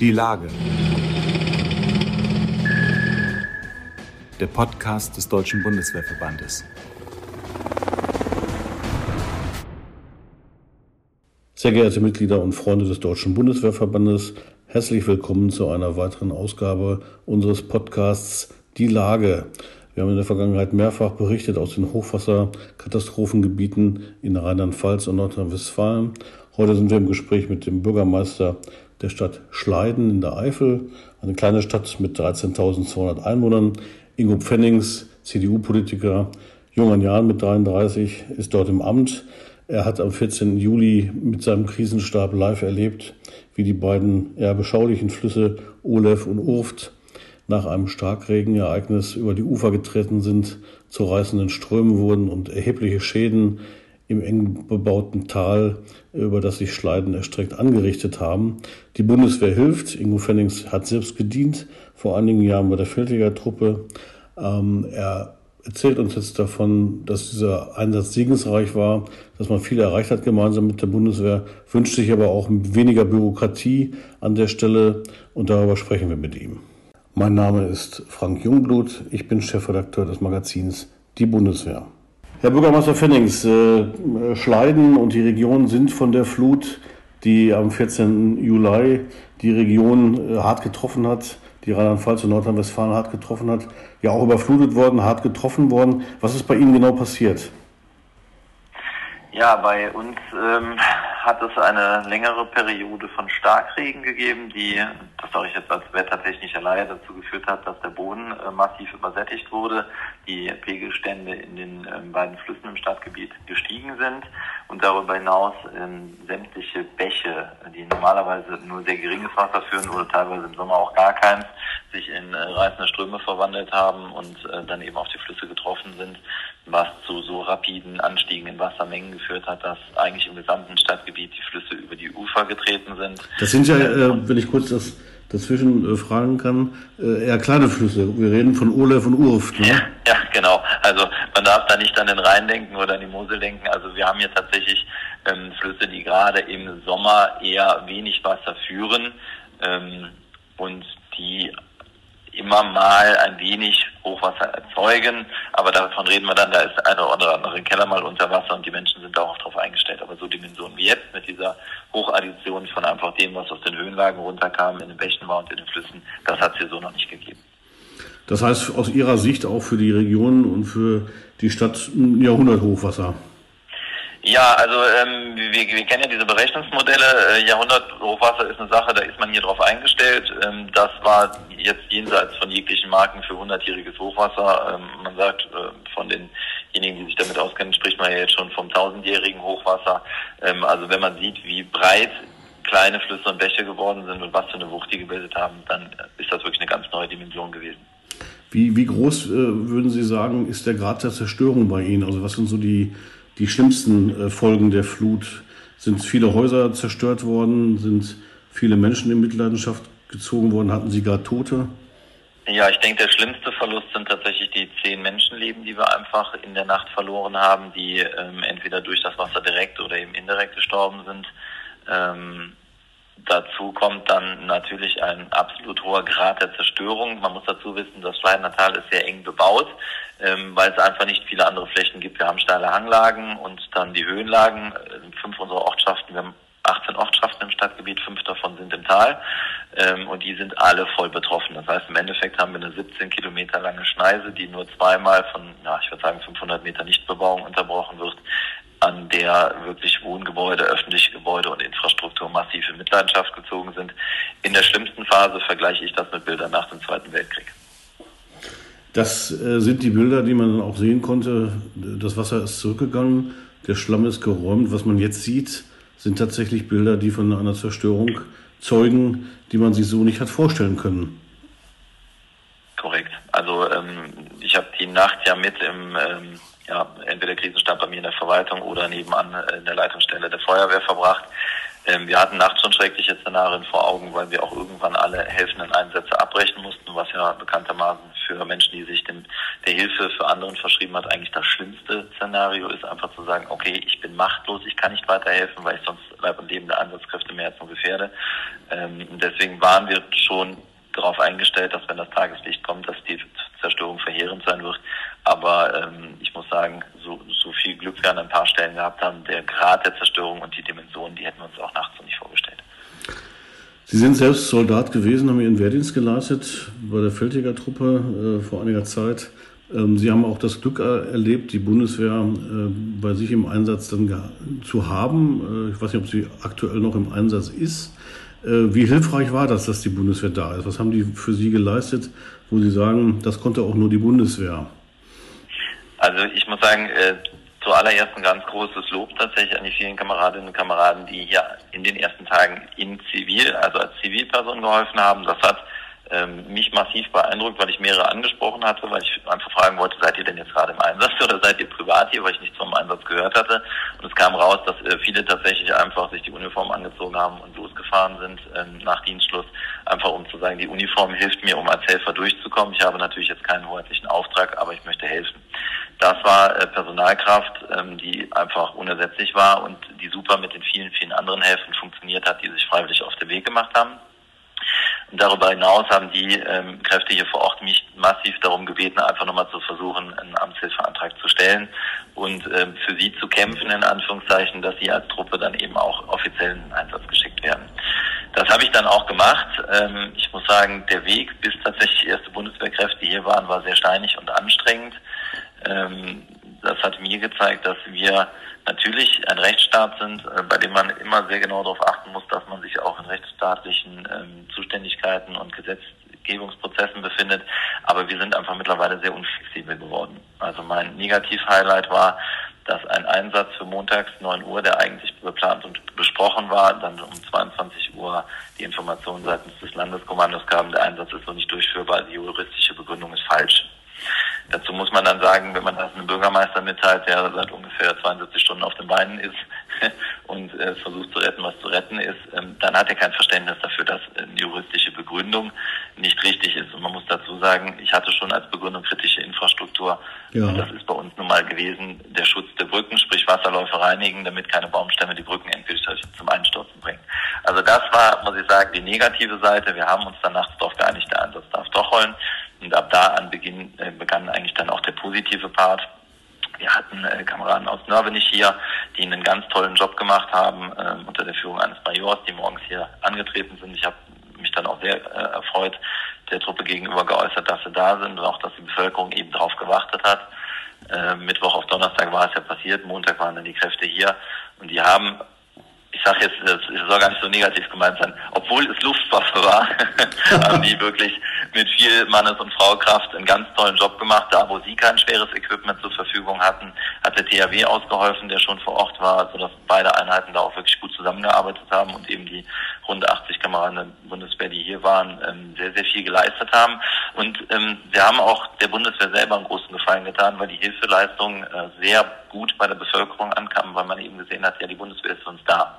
Die Lage. Der Podcast des Deutschen Bundeswehrverbandes. Sehr geehrte Mitglieder und Freunde des Deutschen Bundeswehrverbandes, herzlich willkommen zu einer weiteren Ausgabe unseres Podcasts Die Lage. Wir haben in der Vergangenheit mehrfach berichtet aus den Hochwasserkatastrophengebieten in Rheinland-Pfalz und Nordrhein-Westfalen. Heute sind wir im Gespräch mit dem Bürgermeister der Stadt Schleiden in der Eifel, eine kleine Stadt mit 13.200 Einwohnern. Ingo Pfennings, CDU-Politiker, jung an Jahren mit 33, ist dort im Amt. Er hat am 14. Juli mit seinem Krisenstab live erlebt, wie die beiden eher beschaulichen Flüsse Olef und Urft nach einem Starkregenereignis über die Ufer getreten sind, zu reißenden Strömen wurden und erhebliche Schäden im eng bebauten Tal, über das sich Schleiden erstreckt, angerichtet haben. Die Bundeswehr hilft. Ingo Fennings hat selbst gedient, vor einigen Jahren bei der Feldjägertruppe. Ähm, er erzählt uns jetzt davon, dass dieser Einsatz segensreich war, dass man viel erreicht hat gemeinsam mit der Bundeswehr, wünscht sich aber auch weniger Bürokratie an der Stelle und darüber sprechen wir mit ihm. Mein Name ist Frank Jungblut. Ich bin Chefredakteur des Magazins Die Bundeswehr. Herr Bürgermeister Fennings, äh, Schleiden und die Region sind von der Flut, die am 14. Juli die Region äh, hart getroffen hat, die Rheinland-Pfalz und Nordrhein-Westfalen hart getroffen hat, ja auch überflutet worden, hart getroffen worden. Was ist bei Ihnen genau passiert? Ja, bei uns ähm, hat es eine längere Periode von Starkregen gegeben, die, das sage ich jetzt als wettertechnischer Laie, dazu geführt hat, dass der Boden äh, massiv übersättigt wurde, die Pegelstände in den äh, beiden Flüssen im Stadtgebiet gestiegen sind und darüber hinaus äh, sämtliche Bäche, die normalerweise nur sehr geringes Wasser führen oder teilweise im Sommer auch gar keins, sich in äh, reißende Ströme verwandelt haben und äh, dann eben auf die Flüsse getroffen sind was zu so rapiden Anstiegen in Wassermengen geführt hat, dass eigentlich im gesamten Stadtgebiet die Flüsse über die Ufer getreten sind. Das sind ja, äh, wenn ich kurz das dazwischen äh, fragen kann, äh, eher kleine Flüsse. Wir reden von Olef und Urft. Ne? Ja, ja, genau. Also man darf da nicht an den Rhein denken oder an die Mosel denken. Also wir haben hier tatsächlich ähm, Flüsse, die gerade im Sommer eher wenig Wasser führen ähm, und die immer mal ein wenig Hochwasser erzeugen, aber davon reden wir dann, da ist eine oder andere Keller mal unter Wasser und die Menschen sind darauf eingestellt. Aber so Dimensionen wie jetzt mit dieser Hochaddition von einfach dem, was aus den Höhenlagen runterkam, in den Bächen war und in den Flüssen, das hat es hier so noch nicht gegeben. Das heißt aus Ihrer Sicht auch für die Region und für die Stadt ein Jahrhunderthochwasser? Ja, also ähm, wir, wir kennen ja diese Berechnungsmodelle. Äh, Jahrhundert-Hochwasser ist eine Sache, da ist man hier drauf eingestellt. Ähm, das war jetzt jenseits von jeglichen Marken für 100-jähriges Hochwasser. Ähm, man sagt, äh, von denjenigen, die sich damit auskennen, spricht man ja jetzt schon vom 1000-jährigen Hochwasser. Ähm, also wenn man sieht, wie breit kleine Flüsse und Bäche geworden sind und was für eine Wucht die gebildet haben, dann ist das wirklich eine ganz neue Dimension gewesen. Wie, wie groß, äh, würden Sie sagen, ist der Grad der Zerstörung bei Ihnen? Also was sind so die die schlimmsten äh, Folgen der Flut? Sind viele Häuser zerstört worden? Sind viele Menschen in Mitleidenschaft gezogen worden? Hatten Sie gar Tote? Ja, ich denke, der schlimmste Verlust sind tatsächlich die zehn Menschenleben, die wir einfach in der Nacht verloren haben, die ähm, entweder durch das Wasser direkt oder eben indirekt gestorben sind. Ähm, dazu kommt dann natürlich ein absolut hoher Grad der Zerstörung. Man muss dazu wissen, das Schleidener ist sehr eng bebaut ähm, weil es einfach nicht viele andere Flächen gibt. Wir haben steile Hanglagen und dann die Höhenlagen. Äh, fünf unserer Ortschaften, wir haben 18 Ortschaften im Stadtgebiet, fünf davon sind im Tal ähm, und die sind alle voll betroffen. Das heißt, im Endeffekt haben wir eine 17 Kilometer lange Schneise, die nur zweimal von, ja, ich würde sagen 500 Meter Nichtbebauung unterbrochen wird, an der wirklich Wohngebäude, öffentliche Gebäude und Infrastruktur massiv in Mitleidenschaft gezogen sind. In der schlimmsten Phase vergleiche ich das mit Bildern nach dem Zweiten Weltkrieg. Das äh, sind die Bilder, die man auch sehen konnte. Das Wasser ist zurückgegangen, der Schlamm ist geräumt. Was man jetzt sieht, sind tatsächlich Bilder, die von einer Zerstörung zeugen, die man sich so nicht hat vorstellen können. Korrekt. Also ähm, ich habe die Nacht ja mit im ähm, ja, entweder Krisenstab bei mir in der Verwaltung oder nebenan in der Leitungsstelle der Feuerwehr verbracht. Ähm, wir hatten nachts schon schreckliche Szenarien vor Augen, weil wir auch irgendwann alle helfenden Einsätze abbrechen mussten, was ja bekanntermaßen für Menschen, die sich dem, der Hilfe für anderen verschrieben hat, eigentlich das schlimmste Szenario ist, einfach zu sagen, okay, ich bin machtlos, ich kann nicht weiterhelfen, weil ich sonst Leib und Leben der Einsatzkräfte mehr als nur gefährde. Ähm, deswegen waren wir schon darauf eingestellt, dass wenn das Tageslicht kommt, dass die Zerstörung verheerend sein wird. Aber ähm, ich muss sagen, so, so viel Glück wir an ein paar Stellen gehabt haben, der Grad der Zerstörung und die Dimensionen, die hätten wir uns auch nachts so nicht vorgestellt. Sie sind selbst Soldat gewesen, haben Ihren Wehrdienst geleistet bei der Feldjägertruppe äh, vor einiger Zeit. Ähm, Sie haben auch das Glück erlebt, die Bundeswehr äh, bei sich im Einsatz dann zu haben. Äh, ich weiß nicht, ob sie aktuell noch im Einsatz ist. Äh, wie hilfreich war das, dass die Bundeswehr da ist? Was haben die für Sie geleistet, wo Sie sagen, das konnte auch nur die Bundeswehr? Also ich muss sagen, äh, zuallererst ein ganz großes Lob tatsächlich an die vielen Kameradinnen und Kameraden, die hier in den ersten Tagen in Zivil, also als Zivilperson geholfen haben. Das hat ähm, mich massiv beeindruckt, weil ich mehrere angesprochen hatte, weil ich einfach fragen wollte, seid ihr denn jetzt gerade im Einsatz oder seid ihr privat hier, weil ich nichts vom Einsatz gehört hatte. Und es kam raus, dass äh, viele tatsächlich einfach sich die Uniform angezogen haben und losgefahren sind ähm, nach Dienstschluss, einfach um zu sagen, die Uniform hilft mir, um als Helfer durchzukommen. Ich habe natürlich jetzt keinen hoheitlichen Auftrag, aber ich möchte helfen. Das war äh, Personalkraft, ähm, die einfach unersetzlich war und die super mit den vielen, vielen anderen Helfern funktioniert hat, die sich freiwillig auf den Weg gemacht haben. Darüber hinaus haben die ähm, Kräfte hier vor Ort mich massiv darum gebeten, einfach nochmal zu versuchen, einen Amtshilfeantrag zu stellen und ähm, für sie zu kämpfen, in Anführungszeichen, dass sie als Truppe dann eben auch offiziell in den Einsatz geschickt werden. Das habe ich dann auch gemacht. Ähm, ich muss sagen, der Weg, bis tatsächlich erste Bundeswehrkräfte hier waren, war sehr steinig und anstrengend. Ähm, das hat mir gezeigt, dass wir natürlich ein Rechtsstaat sind, äh, bei dem man immer sehr genau darauf achten muss, dass man sich auch in rechtsstaatlichen ähm, Zuständigkeiten und Gesetzgebungsprozessen befindet. Aber wir sind einfach mittlerweile sehr unflexibel geworden. Also mein Negativ-Highlight war, dass ein Einsatz für montags 9 Uhr, der eigentlich geplant und besprochen war, dann um 22 Uhr die Information seitens des Landeskommandos kam, der Einsatz ist so nicht durchführbar, die juristische Begründung ist falsch. Dazu muss man dann sagen, wenn man das einem Bürgermeister mitteilt, der seit ungefähr 72 Stunden auf den Beinen ist und äh, versucht zu retten, was zu retten ist, ähm, dann hat er kein Verständnis dafür, dass eine juristische Begründung nicht richtig ist. Und man muss dazu sagen, ich hatte schon als Begründung kritische Infrastruktur. Ja. Und das ist bei uns nun mal gewesen, der Schutz der Brücken, sprich Wasserläufe reinigen, damit keine Baumstämme die Brücken endgültig zum Einstürzen bringen. Also das war, muss ich sagen, die negative Seite. Wir haben uns dann nachts darauf geeinigt, der Einsatz darf doch rollen. Und ab da an Beginn, äh, begann eigentlich dann auch der positive Part. Wir hatten äh, Kameraden aus Nörvenich hier, die einen ganz tollen Job gemacht haben, äh, unter der Führung eines Majors, die morgens hier angetreten sind. Ich habe mich dann auch sehr äh, erfreut, der Truppe gegenüber geäußert, dass sie da sind und auch, dass die Bevölkerung eben darauf gewartet hat. Äh, Mittwoch auf Donnerstag war es ja passiert, Montag waren dann die Kräfte hier und die haben ich sage jetzt, es soll gar nicht so negativ gemeint sein, obwohl es Luftwaffe war, haben die wirklich mit viel Mannes- und Fraukraft einen ganz tollen Job gemacht. Da, wo sie kein schweres Equipment zur Verfügung hatten, hat der THW ausgeholfen, der schon vor Ort war, sodass beide Einheiten da auch wirklich gut zusammengearbeitet haben und eben die rund 80 Kameraden der Bundeswehr, die hier waren, ähm, sehr, sehr viel geleistet haben. Und ähm, wir haben auch der Bundeswehr selber einen großen Gefallen getan, weil die Hilfeleistung äh, sehr gut bei der Bevölkerung ankam, weil man eben gesehen hat, ja, die Bundeswehr ist für uns da.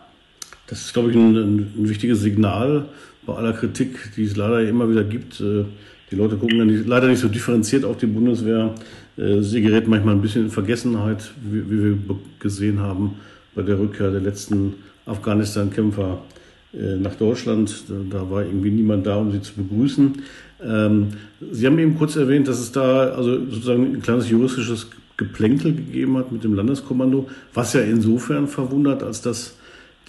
Das ist, glaube ich, ein, ein, wichtiges Signal bei aller Kritik, die es leider immer wieder gibt. Äh, die Leute gucken dann nicht, leider nicht so differenziert auf die Bundeswehr. Äh, sie gerät manchmal ein bisschen in Vergessenheit, wie, wie wir gesehen haben bei der Rückkehr der letzten Afghanistan-Kämpfer äh, nach Deutschland. Da war irgendwie niemand da, um sie zu begrüßen. Ähm, sie haben eben kurz erwähnt, dass es da also sozusagen ein kleines juristisches Geplänkel gegeben hat mit dem Landeskommando, was ja insofern verwundert, als dass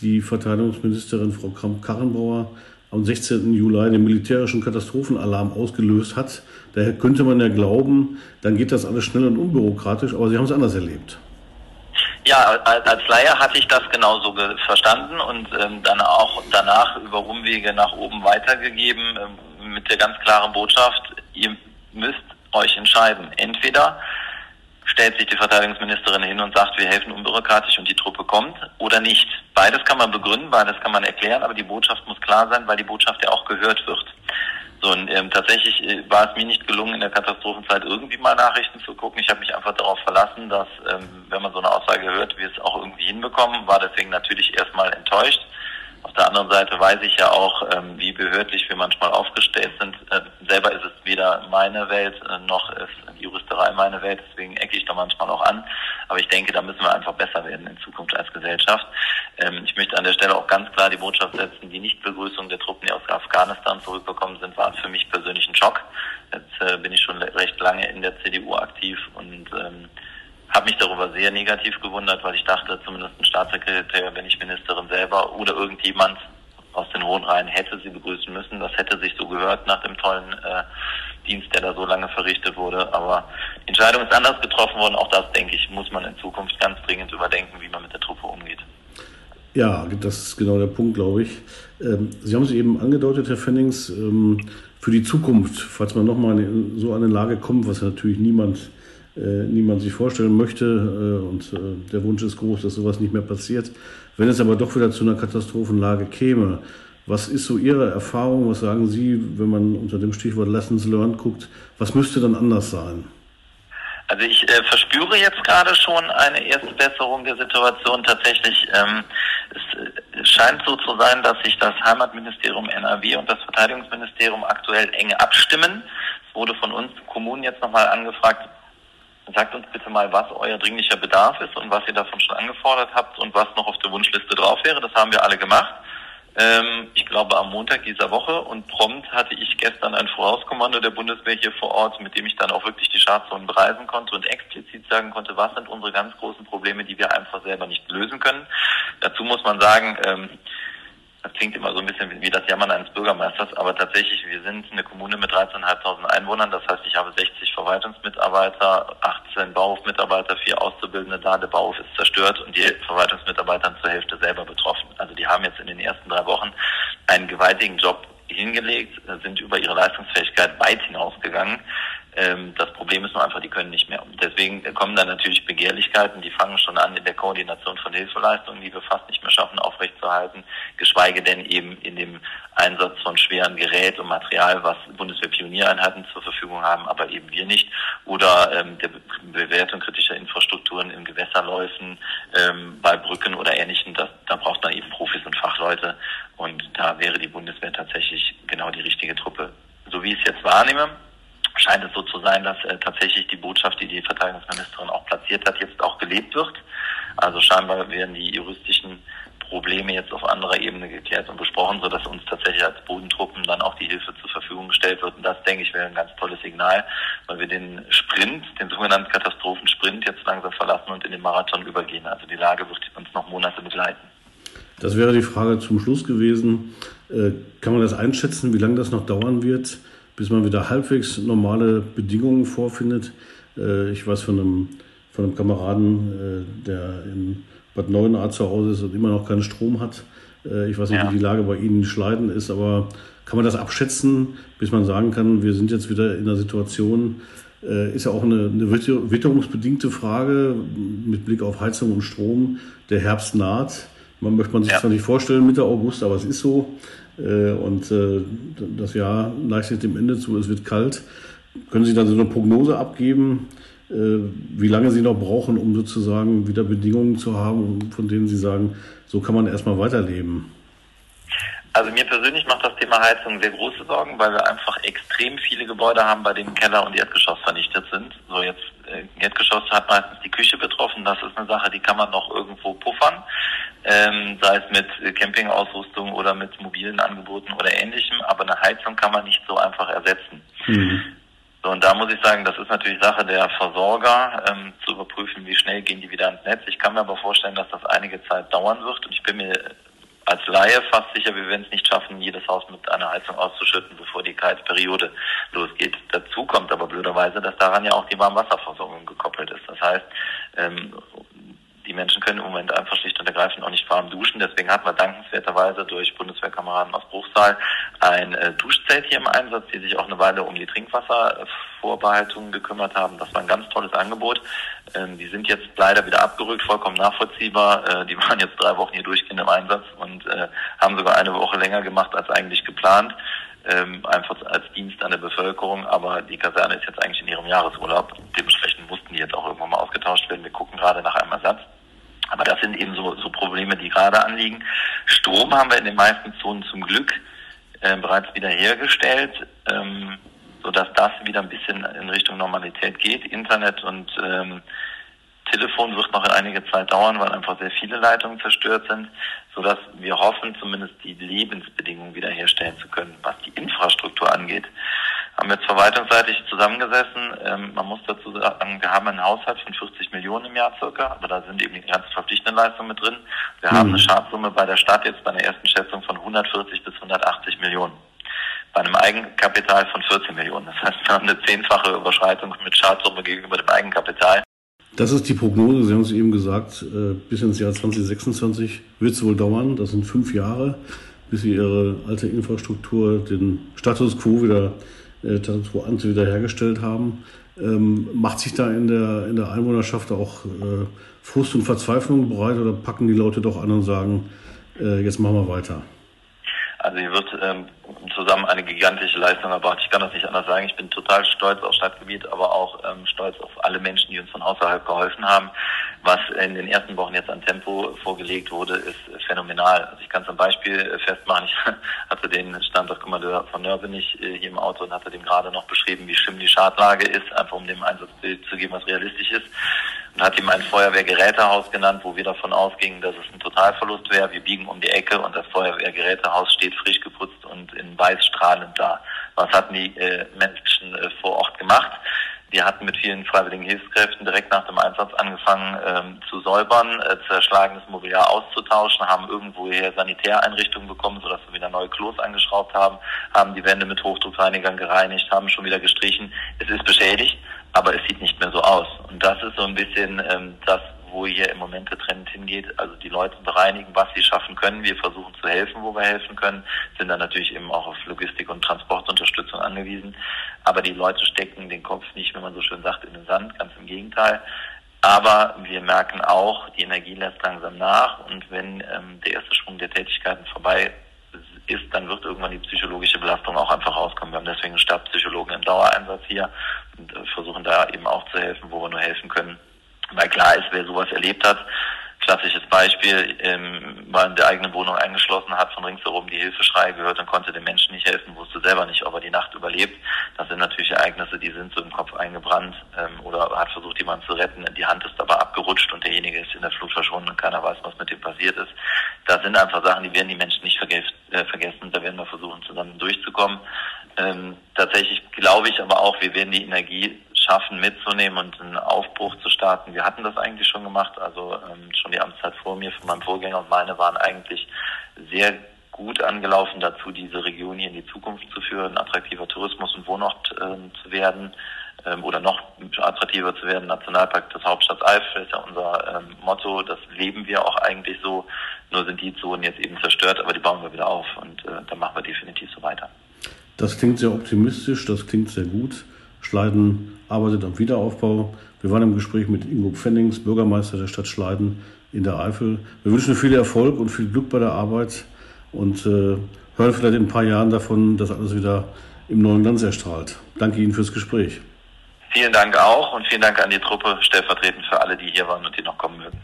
die Verteidigungsministerin Frau Kramp-Karrenbauer am 16. Juli den militärischen Katastrophenalarm ausgelöst hat. Daher könnte man ja glauben, dann geht das alles schnell und unbürokratisch, aber Sie haben es anders erlebt. Ja, als Laie hatte ich das genauso verstanden und ähm, dann auch danach über Umwege nach oben weitergegeben ähm, mit der ganz klaren Botschaft, ihr müsst euch entscheiden. Entweder stellt sich die Verteidigungsministerin hin und sagt, wir helfen unbürokratisch und die Truppe kommt oder nicht. Beides kann man begründen, beides kann man erklären, aber die Botschaft muss klar sein, weil die Botschaft ja auch gehört wird. So, und ähm, tatsächlich äh, war es mir nicht gelungen, in der Katastrophenzeit irgendwie mal Nachrichten zu gucken. Ich habe mich einfach darauf verlassen, dass, ähm, wenn man so eine Aussage hört, wir es auch irgendwie hinbekommen, war deswegen natürlich erstmal enttäuscht. Auf der anderen Seite weiß ich ja auch, ähm, wie behördlich wir manchmal aufgestellt sind. Äh, selber ist es weder meine Welt äh, noch ist die Juristerei meine Welt, deswegen ecke ich da manchmal auch an. Aber ich denke, da müssen wir einfach besser werden in Zukunft als Gesellschaft. Ähm, ich möchte an der Stelle auch ganz klar die Botschaft setzen, die Nichtbegrüßung der Truppen, die aus Afghanistan zurückgekommen sind, war für mich persönlich ein Schock. Jetzt äh, bin ich schon recht lange in der CDU aktiv und ähm, habe mich darüber sehr negativ gewundert, weil ich dachte, zumindest ein Staatssekretär, wenn ich Ministerin selber oder irgendjemand aus den hohen Reihen hätte sie begrüßen müssen. Das hätte sich so gehört nach dem tollen äh, Dienst, der da so lange verrichtet wurde. Aber die Entscheidung ist anders getroffen worden. Auch das, denke ich, muss man in Zukunft ganz dringend überdenken, wie man mit der Truppe umgeht. Ja, das ist genau der Punkt, glaube ich. Ähm, sie haben es eben angedeutet, Herr Fennings, ähm, für die Zukunft, falls man nochmal in so eine Lage kommt, was natürlich niemand niemand sich vorstellen möchte. Äh, und äh, der Wunsch ist groß, dass sowas nicht mehr passiert. Wenn es aber doch wieder zu einer Katastrophenlage käme, was ist so Ihre Erfahrung? Was sagen Sie, wenn man unter dem Stichwort Lessons Learned guckt? Was müsste dann anders sein? Also ich äh, verspüre jetzt gerade schon eine erste Besserung der Situation. Tatsächlich, ähm, es scheint so zu sein, dass sich das Heimatministerium NRW und das Verteidigungsministerium aktuell eng abstimmen. Es wurde von uns Kommunen jetzt nochmal angefragt, Sagt uns bitte mal, was euer dringlicher Bedarf ist und was ihr davon schon angefordert habt und was noch auf der Wunschliste drauf wäre. Das haben wir alle gemacht. Ähm, ich glaube am Montag dieser Woche und prompt hatte ich gestern ein Vorauskommando der Bundeswehr hier vor Ort, mit dem ich dann auch wirklich die Schadzonen bereisen konnte und explizit sagen konnte, was sind unsere ganz großen Probleme, die wir einfach selber nicht lösen können. Dazu muss man sagen, ähm, das klingt immer so ein bisschen wie das Jammern eines Bürgermeisters, aber tatsächlich, wir sind eine Kommune mit 13.500 Einwohnern. Das heißt, ich habe 60 Verwaltungsmitarbeiter, 18 Bauhofmitarbeiter, vier Auszubildende da. Der Bauhof ist zerstört und die Verwaltungsmitarbeiter zur Hälfte selber betroffen. Also die haben jetzt in den ersten drei Wochen einen gewaltigen Job hingelegt, sind über ihre Leistungsfähigkeit weit hinausgegangen. Ähm, das Problem ist nur einfach, die können nicht mehr. Deswegen kommen dann natürlich Begehrlichkeiten, die fangen schon an in der Koordination von Hilfeleistungen, die wir fast nicht mehr schaffen aufrechtzuerhalten, geschweige denn eben in dem Einsatz von schweren Gerät und Material, was Bundeswehr-Pioniereinheiten zur Verfügung haben, aber eben wir nicht. Oder ähm, der Be Bewertung kritischer Infrastrukturen in Gewässerläufen, ähm, bei Brücken oder Ähnlichem, das, da braucht man eben Profis und Fachleute. Und da wäre die Bundeswehr tatsächlich genau die richtige Truppe. So wie ich es jetzt wahrnehme, scheint es so zu sein, dass äh, tatsächlich die Botschaft, die die Verteidigungsministerin auch platziert hat, jetzt auch gelebt wird. Also scheinbar werden die juristischen Probleme jetzt auf anderer Ebene geklärt und besprochen, sodass uns tatsächlich als Bodentruppen dann auch die Hilfe zur Verfügung gestellt wird. Und das, denke ich, wäre ein ganz tolles Signal, weil wir den Sprint, den sogenannten Katastrophensprint jetzt langsam verlassen und in den Marathon übergehen. Also die Lage wird uns noch Monate begleiten. Das wäre die Frage zum Schluss gewesen. Äh, kann man das einschätzen, wie lange das noch dauern wird? Bis man wieder halbwegs normale Bedingungen vorfindet. Äh, ich weiß von einem, von einem Kameraden, äh, der in Bad Neuenahr zu Hause ist und immer noch keinen Strom hat. Äh, ich weiß nicht, ja. wie die Lage bei Ihnen schleiden ist, aber kann man das abschätzen, bis man sagen kann, wir sind jetzt wieder in einer Situation, ist ja auch eine, eine witterungsbedingte Frage mit Blick auf Heizung und Strom. Der Herbst naht. Man möchte man sich ja. zwar nicht vorstellen Mitte August, aber es ist so. Äh, und äh, das Jahr neigt sich dem Ende zu, es wird kalt. Können Sie dann so eine Prognose abgeben, äh, wie lange Sie noch brauchen, um sozusagen wieder Bedingungen zu haben, von denen Sie sagen, so kann man erstmal weiterleben? Also mir persönlich macht das Thema Heizung sehr große Sorgen, weil wir einfach extrem viele Gebäude haben, bei denen Keller und Erdgeschoss vernichtet sind. So jetzt Erdgeschoss hat meistens die Küche betroffen. Das ist eine Sache, die kann man noch irgendwo puffern ähm, sei es mit Campingausrüstung oder mit mobilen Angeboten oder ähnlichem, aber eine Heizung kann man nicht so einfach ersetzen. Mhm. So, und da muss ich sagen, das ist natürlich Sache der Versorger, ähm, zu überprüfen, wie schnell gehen die wieder ans Netz. Ich kann mir aber vorstellen, dass das einige Zeit dauern wird und ich bin mir als Laie fast sicher, wir werden es nicht schaffen, jedes Haus mit einer Heizung auszuschütten, bevor die Kaltperiode losgeht. Dazu kommt aber blöderweise, dass daran ja auch die Warmwasserversorgung gekoppelt ist. Das heißt, ähm, die Menschen können im Moment einfach schlicht und ergreifend auch nicht warm duschen. Deswegen hatten wir dankenswerterweise durch Bundeswehrkameraden aus Bruchsal ein äh, Duschzelt hier im Einsatz, die sich auch eine Weile um die Trinkwasservorbehaltungen gekümmert haben. Das war ein ganz tolles Angebot. Ähm, die sind jetzt leider wieder abgerückt, vollkommen nachvollziehbar. Äh, die waren jetzt drei Wochen hier durchgehend im Einsatz und äh, haben sogar eine Woche länger gemacht als eigentlich geplant ähm, einfach als Dienst an der Bevölkerung, aber die Kaserne ist jetzt eigentlich in ihrem Jahresurlaub. Dementsprechend mussten die jetzt auch irgendwann mal ausgetauscht werden. Wir gucken gerade nach einem Ersatz. Aber das sind eben so, so Probleme, die gerade anliegen. Strom haben wir in den meisten Zonen zum Glück äh, bereits wieder hergestellt, ähm, sodass das wieder ein bisschen in Richtung Normalität geht. Internet und ähm, Telefon wird noch in einige Zeit dauern, weil einfach sehr viele Leitungen zerstört sind, sodass wir hoffen, zumindest die Lebensbedingungen wiederherstellen zu können. Was die Infrastruktur angeht, haben wir jetzt verwaltungsseitig zusammengesessen. Ähm, man muss dazu sagen, wir haben einen Haushalt von 40 Millionen im Jahr circa, aber da sind eben die ganzen verpflichtenden Leistungen mit drin. Wir mhm. haben eine Schadsumme bei der Stadt jetzt bei einer ersten Schätzung von 140 bis 180 Millionen. Bei einem Eigenkapital von 14 Millionen. Das heißt, wir haben eine zehnfache Überschreitung mit Schadsumme gegenüber dem Eigenkapital. Das ist die Prognose. Sie haben es eben gesagt, äh, bis ins Jahr 2026 wird es wohl dauern. Das sind fünf Jahre, bis Sie Ihre alte Infrastruktur, den Status quo wieder, äh, Status quo ante wiederhergestellt haben. Ähm, macht sich da in der, in der Einwohnerschaft auch äh, Frust und Verzweiflung bereit oder packen die Leute doch an und sagen, jetzt machen wir weiter? Also hier wird ähm, zusammen eine gigantische Leistung erbracht. Ich kann das nicht anders sagen. Ich bin total stolz auf Stadtgebiet, aber auch ähm, stolz auf alle Menschen, die uns von außerhalb geholfen haben. Was in den ersten Wochen jetzt an Tempo vorgelegt wurde, ist phänomenal. Also ich kann zum Beispiel festmachen, ich hatte den Standortkommandeur von Nörbenich äh, hier im Auto und hatte dem gerade noch beschrieben, wie schlimm die Schadlage ist, einfach um dem Einsatzbild zu geben, was realistisch ist und hat ihm ein Feuerwehrgerätehaus genannt, wo wir davon ausgingen, dass es ein Totalverlust wäre. Wir biegen um die Ecke und das Feuerwehrgerätehaus steht frisch geputzt und in weiß strahlend da. Was hatten die äh, Menschen äh, vor Ort gemacht? Wir hatten mit vielen freiwilligen Hilfskräften direkt nach dem Einsatz angefangen ähm, zu säubern, äh, zerschlagenes Mobiliar auszutauschen, haben irgendwoher Sanitäreinrichtungen bekommen, sodass wir wieder neue Klos angeschraubt haben, haben die Wände mit Hochdruckreinigern gereinigt, haben schon wieder gestrichen. Es ist beschädigt, aber es sieht nicht mehr so aus. Und das ist so ein bisschen ähm, das, wo hier im Moment der Trend hingeht. Also die Leute bereinigen, was sie schaffen können. Wir versuchen zu helfen, wo wir helfen können, sind dann natürlich eben auch auf Logistik und Transportunterstützung angewiesen. Aber die Leute stecken den Kopf nicht, wenn man so schön sagt, in den Sand, ganz im Gegenteil. Aber wir merken auch, die Energie lässt langsam nach und wenn ähm, der erste Schwung der Tätigkeiten vorbei ist, dann wird irgendwann die psychologische Belastung auch einfach rauskommen. Wir haben deswegen Stabspsychologen im Dauereinsatz hier und äh, versuchen da eben auch zu helfen, wo wir nur helfen können. Weil klar ist, wer sowas erlebt hat, klassisches Beispiel, ähm, war in der eigenen Wohnung eingeschlossen, hat von ringsherum die Hilfeschreie gehört und konnte den Menschen nicht helfen, wusste selber nicht, ob er die Nacht überlebt. Das sind natürlich Ereignisse, die sind so im Kopf eingebrannt ähm, oder hat versucht, jemanden zu retten. Die Hand ist aber abgerutscht und derjenige ist in der Flut verschwunden und keiner weiß, was mit dem passiert ist. Das sind einfach Sachen, die werden die Menschen nicht vergessen. Äh, vergessen. Da werden wir versuchen, zusammen durchzukommen. Ähm, tatsächlich glaube ich aber auch, wir werden die Energie schaffen, mitzunehmen und einen Aufbruch zu starten. Wir hatten das eigentlich schon gemacht, also ähm, schon die Amtszeit vor mir, von meinem Vorgänger und meine waren eigentlich sehr gut angelaufen dazu, diese Region hier in die Zukunft zu führen, attraktiver Tourismus- und Wohnort ähm, zu werden ähm, oder noch attraktiver zu werden. Nationalpark des Hauptstadt Eifel ist ja unser ähm, Motto, das leben wir auch eigentlich so. Nur sind die Zonen jetzt eben zerstört, aber die bauen wir wieder auf und äh, da machen wir definitiv so weiter. Das klingt sehr optimistisch, das klingt sehr gut. Schleiden arbeitet am Wiederaufbau. Wir waren im Gespräch mit Ingo Pfennings, Bürgermeister der Stadt Schleiden in der Eifel. Wir wünschen viel Erfolg und viel Glück bei der Arbeit und äh, hören vielleicht in ein paar Jahren davon, dass alles wieder im neuen Glanz erstrahlt. Danke Ihnen fürs Gespräch. Vielen Dank auch und vielen Dank an die Truppe, stellvertretend für alle, die hier waren und die noch kommen mögen.